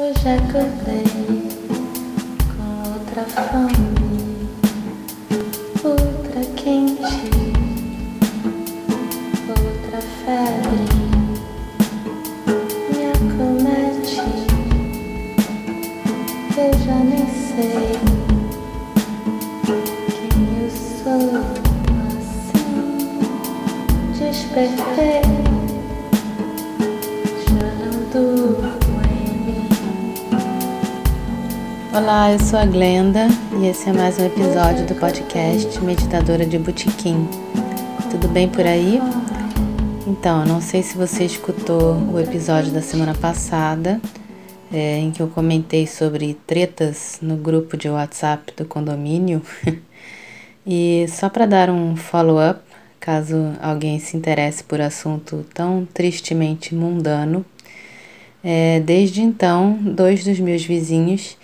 Hoje acordei com outra fome, Olá, eu sou a Glenda e esse é mais um episódio do podcast Meditadora de Botequim. Tudo bem por aí? Então, não sei se você escutou o episódio da semana passada, é, em que eu comentei sobre tretas no grupo de WhatsApp do condomínio. e só para dar um follow-up, caso alguém se interesse por assunto tão tristemente mundano, é, desde então, dois dos meus vizinhos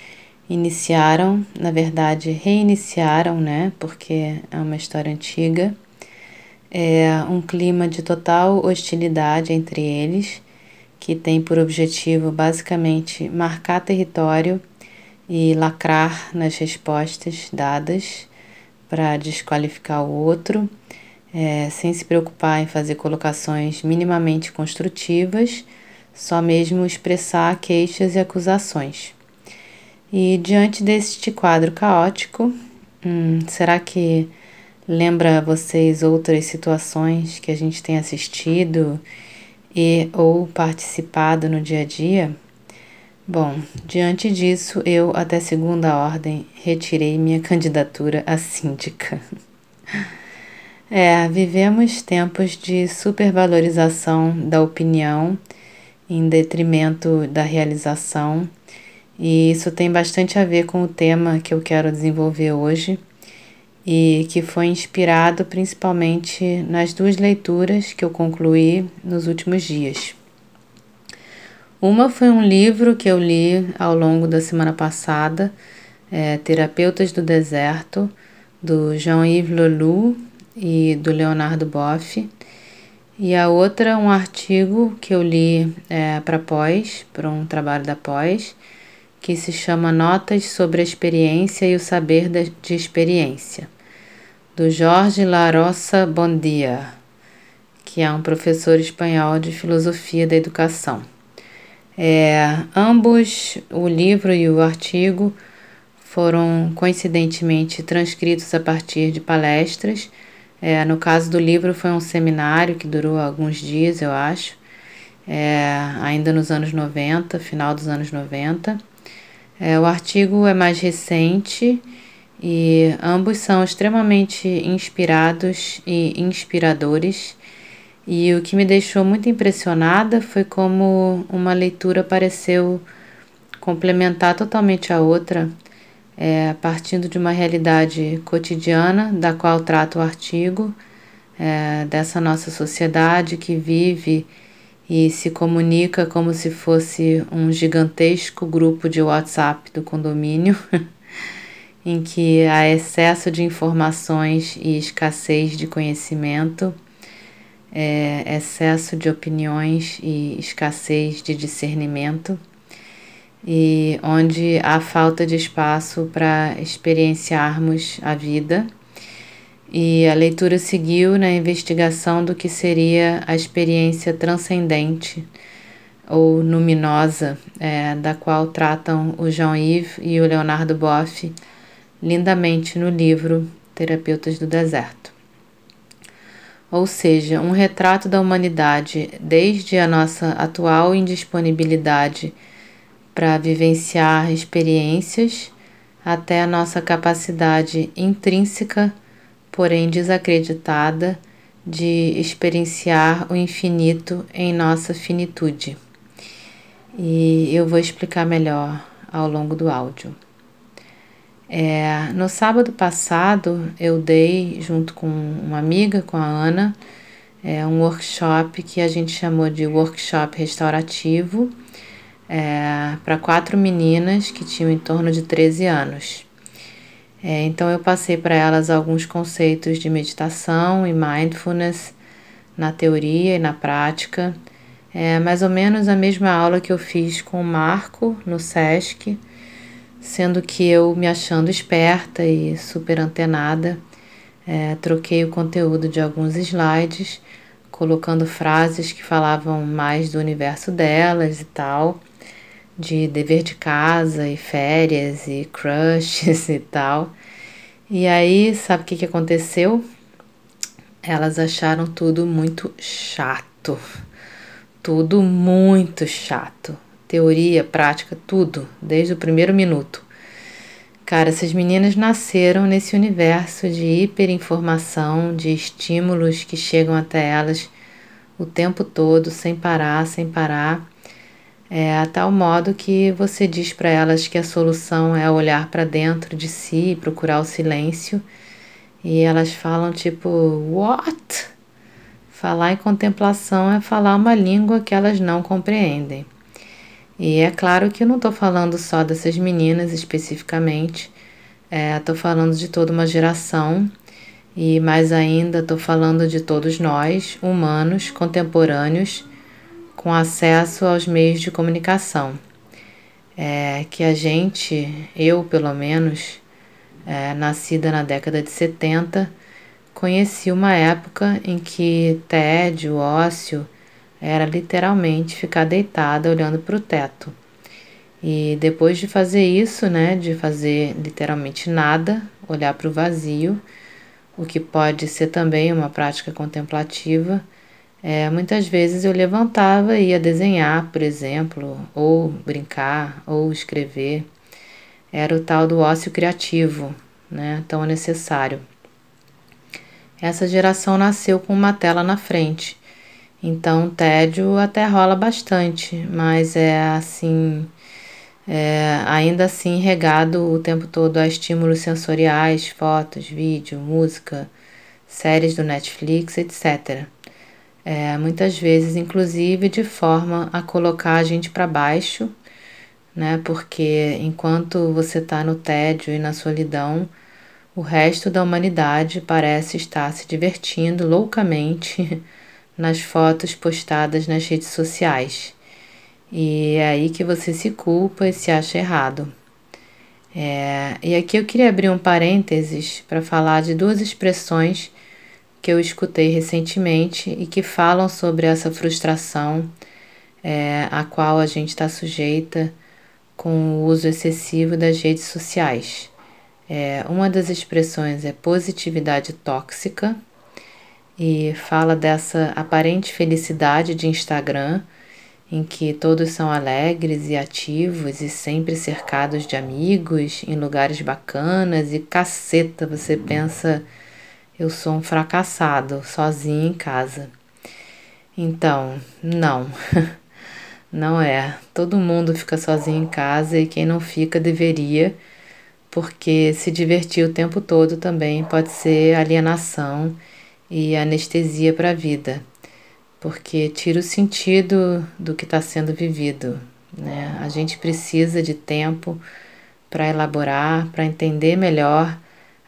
iniciaram, na verdade, reiniciaram, né? Porque é uma história antiga. É um clima de total hostilidade entre eles, que tem por objetivo basicamente marcar território e lacrar nas respostas dadas para desqualificar o outro, é, sem se preocupar em fazer colocações minimamente construtivas, só mesmo expressar queixas e acusações. E diante deste quadro caótico, hum, será que lembra vocês outras situações que a gente tem assistido e ou participado no dia a dia? Bom, diante disso, eu, até segunda ordem, retirei minha candidatura a síndica. É, vivemos tempos de supervalorização da opinião em detrimento da realização, e isso tem bastante a ver com o tema que eu quero desenvolver hoje e que foi inspirado principalmente nas duas leituras que eu concluí nos últimos dias. Uma foi um livro que eu li ao longo da semana passada, é, Terapeutas do Deserto, do Jean-Yves Leloup e do Leonardo Boff. E a outra, um artigo que eu li é, para pós, para um trabalho da pós, que se chama Notas sobre a Experiência e o Saber de Experiência, do Jorge Larossa Bondia, que é um professor espanhol de filosofia da educação. É, ambos, o livro e o artigo, foram coincidentemente transcritos a partir de palestras. É, no caso do livro, foi um seminário que durou alguns dias, eu acho, é, ainda nos anos 90, final dos anos 90. É, o artigo é mais recente e ambos são extremamente inspirados e inspiradores. E o que me deixou muito impressionada foi como uma leitura pareceu complementar totalmente a outra, é, partindo de uma realidade cotidiana da qual trata o artigo, é, dessa nossa sociedade que vive e se comunica como se fosse um gigantesco grupo de WhatsApp do condomínio, em que há excesso de informações e escassez de conhecimento, é, excesso de opiniões e escassez de discernimento, e onde há falta de espaço para experienciarmos a vida e a leitura seguiu na investigação do que seria a experiência transcendente ou luminosa, é, da qual tratam o Jean-Yves e o Leonardo Boff lindamente no livro Terapeutas do Deserto. Ou seja, um retrato da humanidade desde a nossa atual indisponibilidade para vivenciar experiências até a nossa capacidade intrínseca porém desacreditada, de experienciar o infinito em nossa finitude. E eu vou explicar melhor ao longo do áudio. É, no sábado passado, eu dei, junto com uma amiga, com a Ana, é, um workshop que a gente chamou de workshop restaurativo é, para quatro meninas que tinham em torno de 13 anos. É, então eu passei para elas alguns conceitos de meditação e mindfulness na teoria e na prática, É mais ou menos a mesma aula que eu fiz com o Marco no SESC, sendo que eu, me achando esperta e super antenada, é, troquei o conteúdo de alguns slides, colocando frases que falavam mais do universo delas e tal, de dever de casa e férias e crushes e tal. E aí, sabe o que, que aconteceu? Elas acharam tudo muito chato. Tudo muito chato. Teoria, prática, tudo, desde o primeiro minuto. Cara, essas meninas nasceram nesse universo de hiperinformação, de estímulos que chegam até elas o tempo todo, sem parar, sem parar. É, a tal modo que você diz para elas que a solução é olhar para dentro de si e procurar o silêncio, e elas falam tipo, what? Falar em contemplação é falar uma língua que elas não compreendem. E é claro que eu não estou falando só dessas meninas especificamente, estou é, falando de toda uma geração e mais ainda estou falando de todos nós, humanos, contemporâneos, com acesso aos meios de comunicação. É, que a gente, eu pelo menos, é, nascida na década de 70, conheci uma época em que tédio, ócio, era literalmente ficar deitada olhando para o teto. E depois de fazer isso, né, de fazer literalmente nada, olhar para o vazio, o que pode ser também uma prática contemplativa, é, muitas vezes eu levantava e ia desenhar, por exemplo, ou brincar, ou escrever. Era o tal do ócio criativo, né, tão necessário. Essa geração nasceu com uma tela na frente então, tédio até rola bastante, mas é assim, é, ainda assim regado o tempo todo a estímulos sensoriais, fotos, vídeo, música, séries do Netflix, etc. É, muitas vezes, inclusive, de forma a colocar a gente para baixo, né? Porque enquanto você está no tédio e na solidão, o resto da humanidade parece estar se divertindo loucamente nas fotos postadas nas redes sociais. E é aí que você se culpa e se acha errado. É, e aqui eu queria abrir um parênteses para falar de duas expressões que eu escutei recentemente e que falam sobre essa frustração é, a qual a gente está sujeita com o uso excessivo das redes sociais. É, uma das expressões é positividade tóxica e fala dessa aparente felicidade de Instagram, em que todos são alegres e ativos e sempre cercados de amigos, em lugares bacanas e caceta, você pensa, eu sou um fracassado, sozinho em casa. Então, não. Não é. Todo mundo fica sozinho em casa e quem não fica deveria, porque se divertir o tempo todo também pode ser alienação e anestesia para a vida, porque tira o sentido do que está sendo vivido. Né? A gente precisa de tempo para elaborar, para entender melhor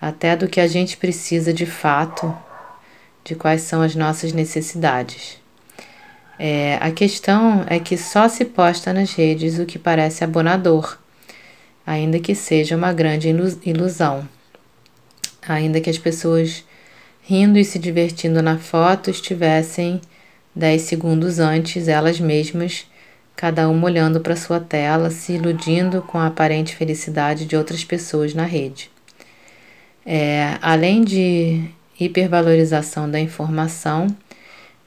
até do que a gente precisa de fato, de quais são as nossas necessidades. É, a questão é que só se posta nas redes o que parece abonador, ainda que seja uma grande ilusão, ainda que as pessoas rindo e se divertindo na foto, estivessem dez segundos antes elas mesmas, cada uma olhando para sua tela, se iludindo com a aparente felicidade de outras pessoas na rede. É, além de hipervalorização da informação,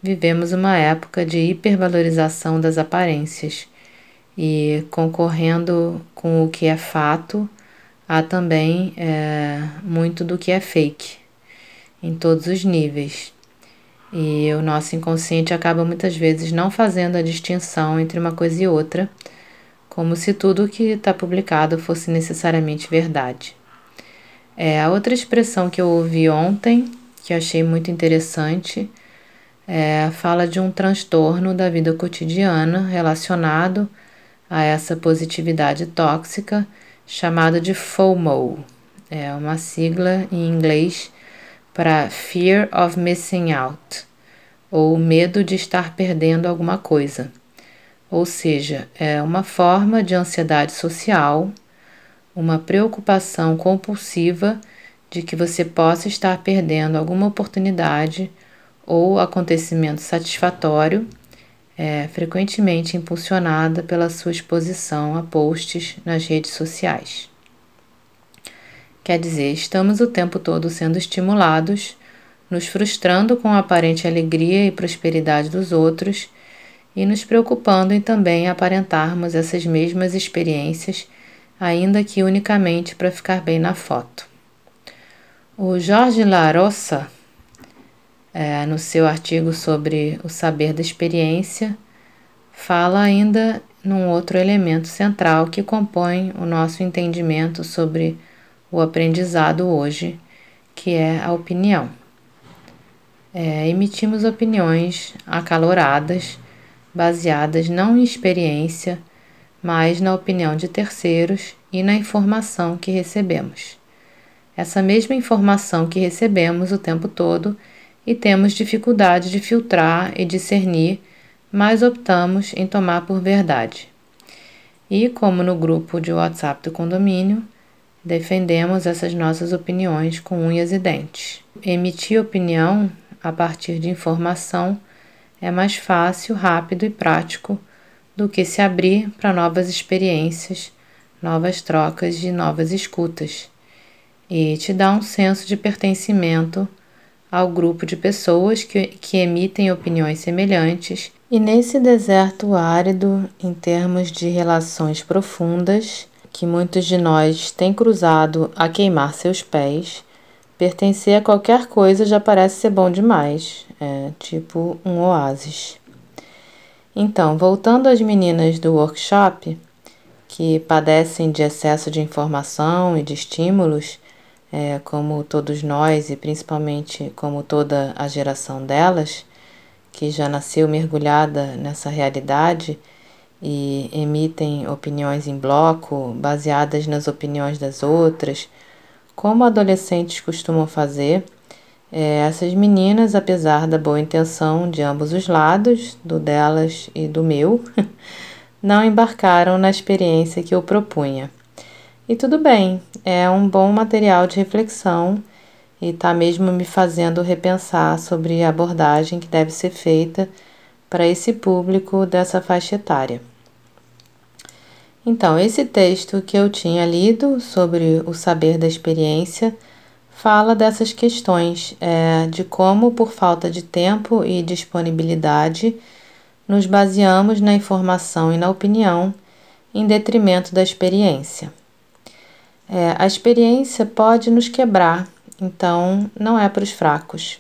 vivemos uma época de hipervalorização das aparências e concorrendo com o que é fato, há também é, muito do que é fake em todos os níveis. E o nosso inconsciente acaba muitas vezes não fazendo a distinção entre uma coisa e outra, como se tudo o que está publicado fosse necessariamente verdade. É, a outra expressão que eu ouvi ontem, que achei muito interessante, é, fala de um transtorno da vida cotidiana relacionado a essa positividade tóxica, chamado de FOMO. É uma sigla em inglês para Fear of Missing Out, ou medo de estar perdendo alguma coisa. Ou seja, é uma forma de ansiedade social, uma preocupação compulsiva de que você possa estar perdendo alguma oportunidade ou acontecimento satisfatório, é, frequentemente impulsionada pela sua exposição a posts nas redes sociais. Quer dizer, estamos o tempo todo sendo estimulados, nos frustrando com a aparente alegria e prosperidade dos outros e nos preocupando em também aparentarmos essas mesmas experiências, ainda que unicamente para ficar bem na foto. O Jorge Larossa, é, no seu artigo sobre o saber da experiência, fala ainda num outro elemento central que compõe o nosso entendimento sobre o aprendizado hoje, que é a opinião. É, emitimos opiniões acaloradas, baseadas não em experiência, mas na opinião de terceiros e na informação que recebemos essa mesma informação que recebemos o tempo todo e temos dificuldade de filtrar e discernir, mas optamos em tomar por verdade. E, como no grupo de WhatsApp do condomínio, defendemos essas nossas opiniões com unhas e dentes. Emitir opinião a partir de informação é mais fácil, rápido e prático do que se abrir para novas experiências, novas trocas e novas escutas e te dá um senso de pertencimento ao grupo de pessoas que, que emitem opiniões semelhantes. E nesse deserto árido, em termos de relações profundas, que muitos de nós têm cruzado a queimar seus pés, pertencer a qualquer coisa já parece ser bom demais, é tipo um oásis. Então, voltando às meninas do workshop, que padecem de excesso de informação e de estímulos, é, como todos nós e principalmente como toda a geração delas, que já nasceu mergulhada nessa realidade e emitem opiniões em bloco, baseadas nas opiniões das outras, como adolescentes costumam fazer. É, essas meninas, apesar da boa intenção de ambos os lados, do delas e do meu, não embarcaram na experiência que eu propunha. E tudo bem, é um bom material de reflexão e está mesmo me fazendo repensar sobre a abordagem que deve ser feita para esse público dessa faixa etária. Então, esse texto que eu tinha lido sobre o saber da experiência fala dessas questões, é, de como, por falta de tempo e disponibilidade, nos baseamos na informação e na opinião em detrimento da experiência. É, a experiência pode nos quebrar, então não é para os fracos.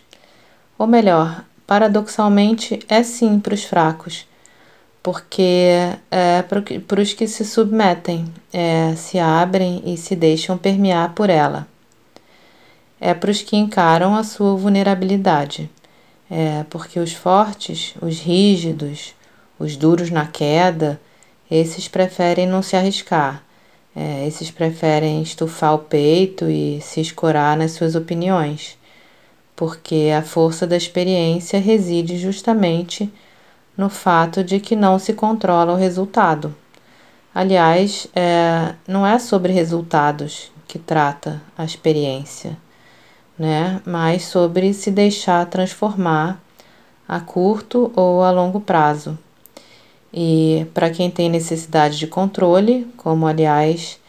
Ou melhor, paradoxalmente é sim para os fracos, porque é para os que se submetem, é, se abrem e se deixam permear por ela. É para os que encaram a sua vulnerabilidade, é, porque os fortes, os rígidos, os duros na queda, esses preferem não se arriscar. É, esses preferem estufar o peito e se escorar nas suas opiniões, porque a força da experiência reside justamente no fato de que não se controla o resultado. Aliás, é, não é sobre resultados que trata a experiência, né? mas sobre se deixar transformar a curto ou a longo prazo. E para quem tem necessidade de controle, como aliás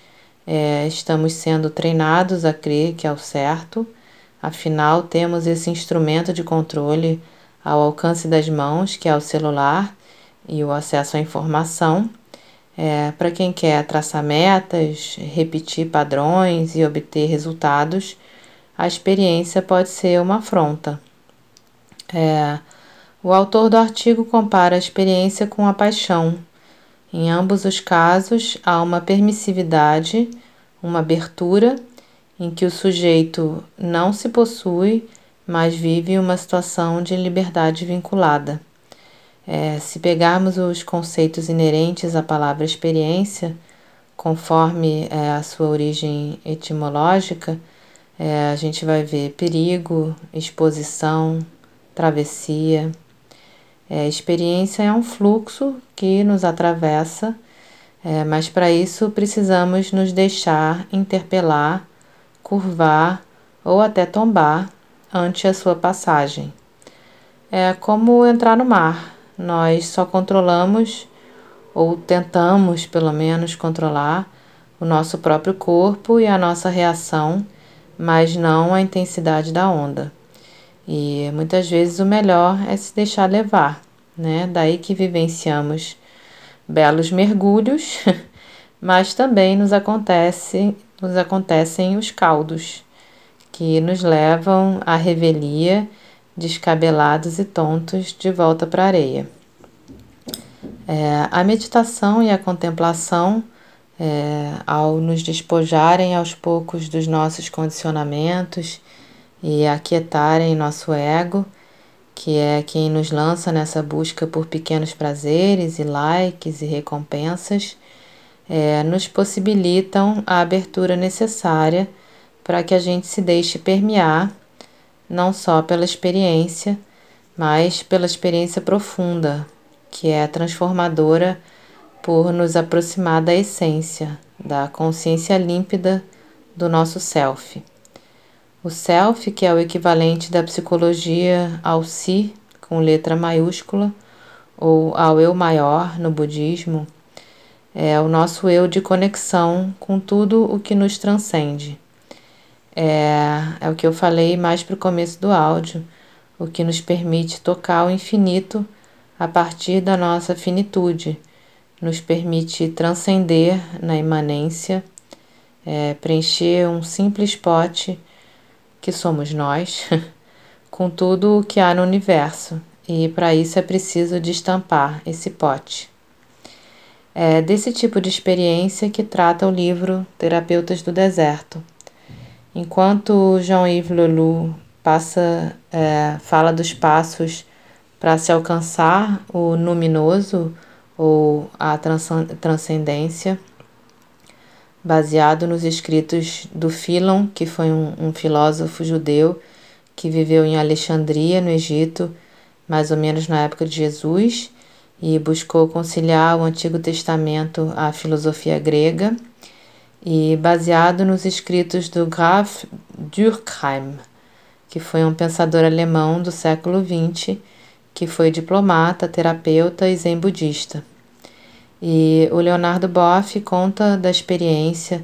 é, estamos sendo treinados a crer que é o certo, afinal temos esse instrumento de controle ao alcance das mãos, que é o celular e o acesso à informação. É, para quem quer traçar metas, repetir padrões e obter resultados, a experiência pode ser uma afronta. É, o autor do artigo compara a experiência com a paixão. Em ambos os casos, há uma permissividade, uma abertura, em que o sujeito não se possui, mas vive uma situação de liberdade vinculada. É, se pegarmos os conceitos inerentes à palavra experiência, conforme é, a sua origem etimológica, é, a gente vai ver perigo, exposição, travessia. É, experiência é um fluxo que nos atravessa, é, mas para isso precisamos nos deixar interpelar, curvar ou até tombar ante a sua passagem. É como entrar no mar. Nós só controlamos, ou tentamos pelo menos controlar, o nosso próprio corpo e a nossa reação, mas não a intensidade da onda. E muitas vezes o melhor é se deixar levar, né? Daí que vivenciamos belos mergulhos, mas também nos acontece, nos acontecem os caldos que nos levam à revelia descabelados e tontos de volta para a areia. É, a meditação e a contemplação, é, ao nos despojarem aos poucos dos nossos condicionamentos e aquietarem nosso ego, que é quem nos lança nessa busca por pequenos prazeres e likes e recompensas, é, nos possibilitam a abertura necessária para que a gente se deixe permear não só pela experiência, mas pela experiência profunda, que é transformadora por nos aproximar da essência, da consciência límpida do nosso self. O self, que é o equivalente da psicologia ao si, com letra maiúscula, ou ao eu maior no budismo, é o nosso eu de conexão com tudo o que nos transcende. É, é o que eu falei mais para o começo do áudio, o que nos permite tocar o infinito a partir da nossa finitude, nos permite transcender na imanência, é, preencher um simples pote que somos nós, com tudo o que há no universo, e para isso é preciso destampar esse pote. É desse tipo de experiência que trata o livro Terapeutas do Deserto Enquanto Jean-Yves Leloup passa, é, fala dos passos para se alcançar o luminoso ou a transcendência, baseado nos escritos do Philon, que foi um, um filósofo judeu que viveu em Alexandria, no Egito, mais ou menos na época de Jesus, e buscou conciliar o Antigo Testamento à filosofia grega e baseado nos escritos do Graf Durkheim, que foi um pensador alemão do século XX, que foi diplomata, terapeuta e zen budista. E o Leonardo Boff conta da experiência,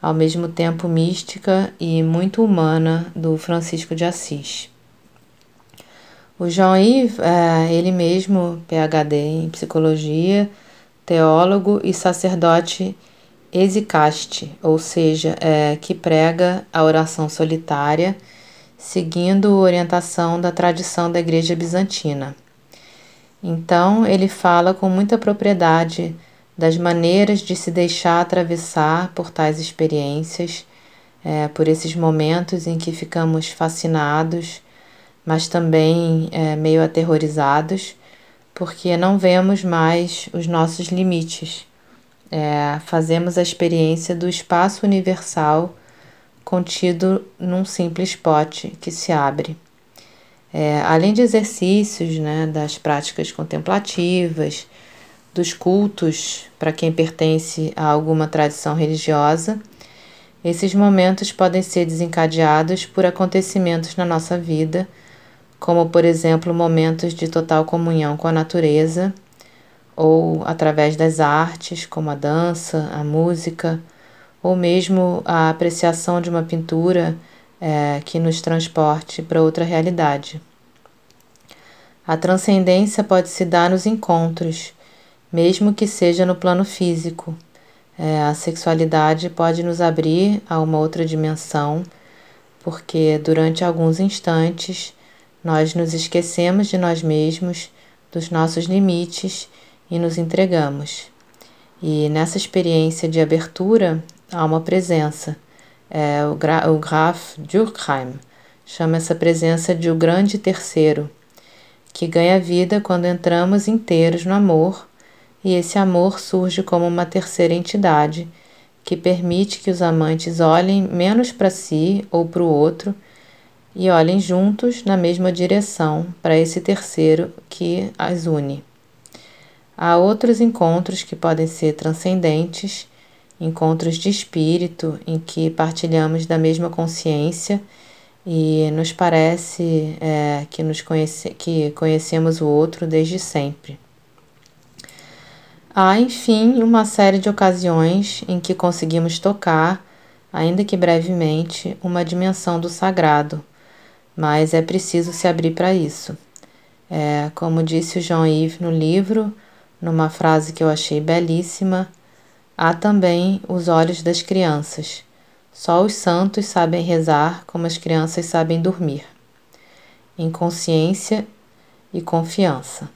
ao mesmo tempo mística e muito humana, do Francisco de Assis. O Jean-Yves, é, ele mesmo, PhD em psicologia, teólogo e sacerdote Exicaste, ou seja, é, que prega a oração solitária, seguindo a orientação da tradição da Igreja Bizantina. Então, ele fala com muita propriedade das maneiras de se deixar atravessar por tais experiências, é, por esses momentos em que ficamos fascinados, mas também é, meio aterrorizados, porque não vemos mais os nossos limites é, fazemos a experiência do espaço universal contido num simples pote que se abre. É, além de exercícios, né, das práticas contemplativas, dos cultos para quem pertence a alguma tradição religiosa, esses momentos podem ser desencadeados por acontecimentos na nossa vida, como, por exemplo, momentos de total comunhão com a natureza ou através das artes, como a dança, a música, ou mesmo a apreciação de uma pintura é, que nos transporte para outra realidade. A transcendência pode se dar nos encontros, mesmo que seja no plano físico. É, a sexualidade pode nos abrir a uma outra dimensão, porque durante alguns instantes nós nos esquecemos de nós mesmos, dos nossos limites e nos entregamos. E nessa experiência de abertura há uma presença. É, o, Gra o Graf Durkheim chama essa presença de o grande terceiro, que ganha vida quando entramos inteiros no amor, e esse amor surge como uma terceira entidade que permite que os amantes olhem menos para si ou para o outro e olhem juntos na mesma direção para esse terceiro que as une. Há outros encontros que podem ser transcendentes, encontros de espírito em que partilhamos da mesma consciência e nos parece é, que, nos conhece, que conhecemos o outro desde sempre. Há, enfim, uma série de ocasiões em que conseguimos tocar, ainda que brevemente, uma dimensão do sagrado, mas é preciso se abrir para isso. É, como disse o Jean-Yves no livro, numa frase que eu achei belíssima, há também os olhos das crianças. Só os santos sabem rezar como as crianças sabem dormir, em consciência e confiança.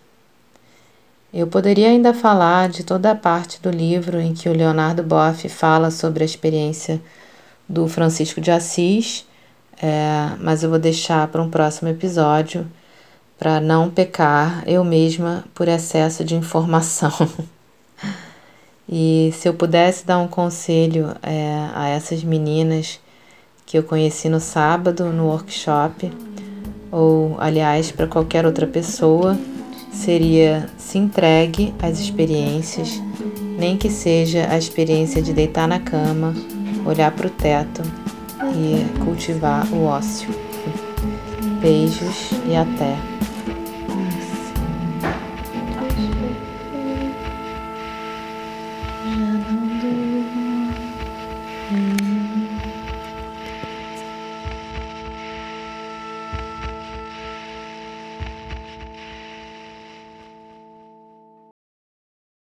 Eu poderia ainda falar de toda a parte do livro em que o Leonardo Boff fala sobre a experiência do Francisco de Assis, é, mas eu vou deixar para um próximo episódio para não pecar eu mesma por excesso de informação. e se eu pudesse dar um conselho é, a essas meninas que eu conheci no sábado no workshop, ou aliás para qualquer outra pessoa, seria se entregue às experiências, nem que seja a experiência de deitar na cama, olhar para o teto e cultivar o ócio. Beijos e até!